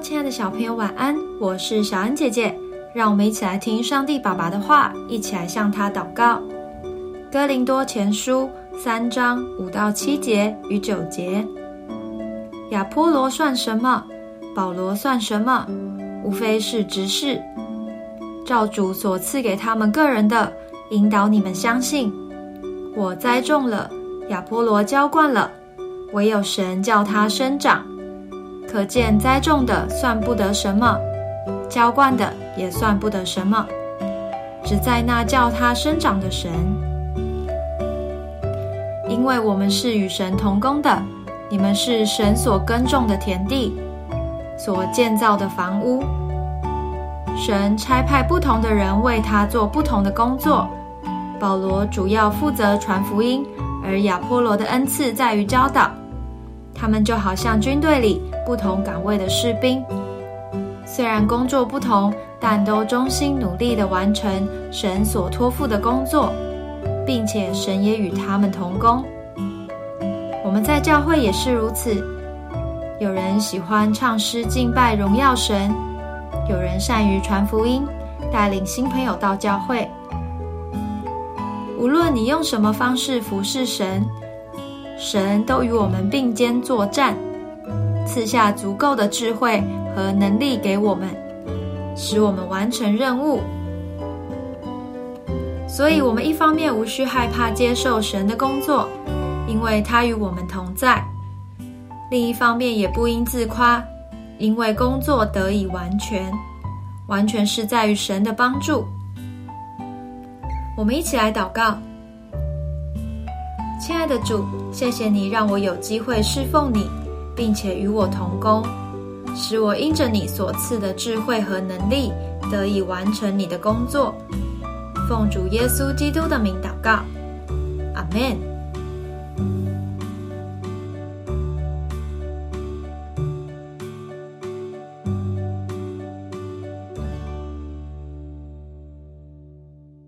亲爱的小朋友，晚安！我是小恩姐姐，让我们一起来听上帝爸爸的话，一起来向他祷告。哥林多前书三章五到七节与九节：亚波罗算什么？保罗算什么？无非是执事，照主所赐给他们个人的，引导你们相信。我栽种了，亚波罗浇灌了，唯有神叫他生长。可见栽种的算不得什么，浇灌的也算不得什么，只在那叫它生长的神。因为我们是与神同工的，你们是神所耕种的田地，所建造的房屋。神差派不同的人为他做不同的工作。保罗主要负责传福音，而亚波罗的恩赐在于教导。他们就好像军队里。不同岗位的士兵，虽然工作不同，但都忠心努力地完成神所托付的工作，并且神也与他们同工。我们在教会也是如此。有人喜欢唱诗敬拜荣耀神，有人善于传福音，带领新朋友到教会。无论你用什么方式服侍神，神都与我们并肩作战。赐下足够的智慧和能力给我们，使我们完成任务。所以，我们一方面无需害怕接受神的工作，因为他与我们同在；另一方面也不应自夸，因为工作得以完全，完全是在于神的帮助。我们一起来祷告：亲爱的主，谢谢你让我有机会侍奉你。并且与我同工，使我因着你所赐的智慧和能力，得以完成你的工作。奉主耶稣基督的名祷告，阿门。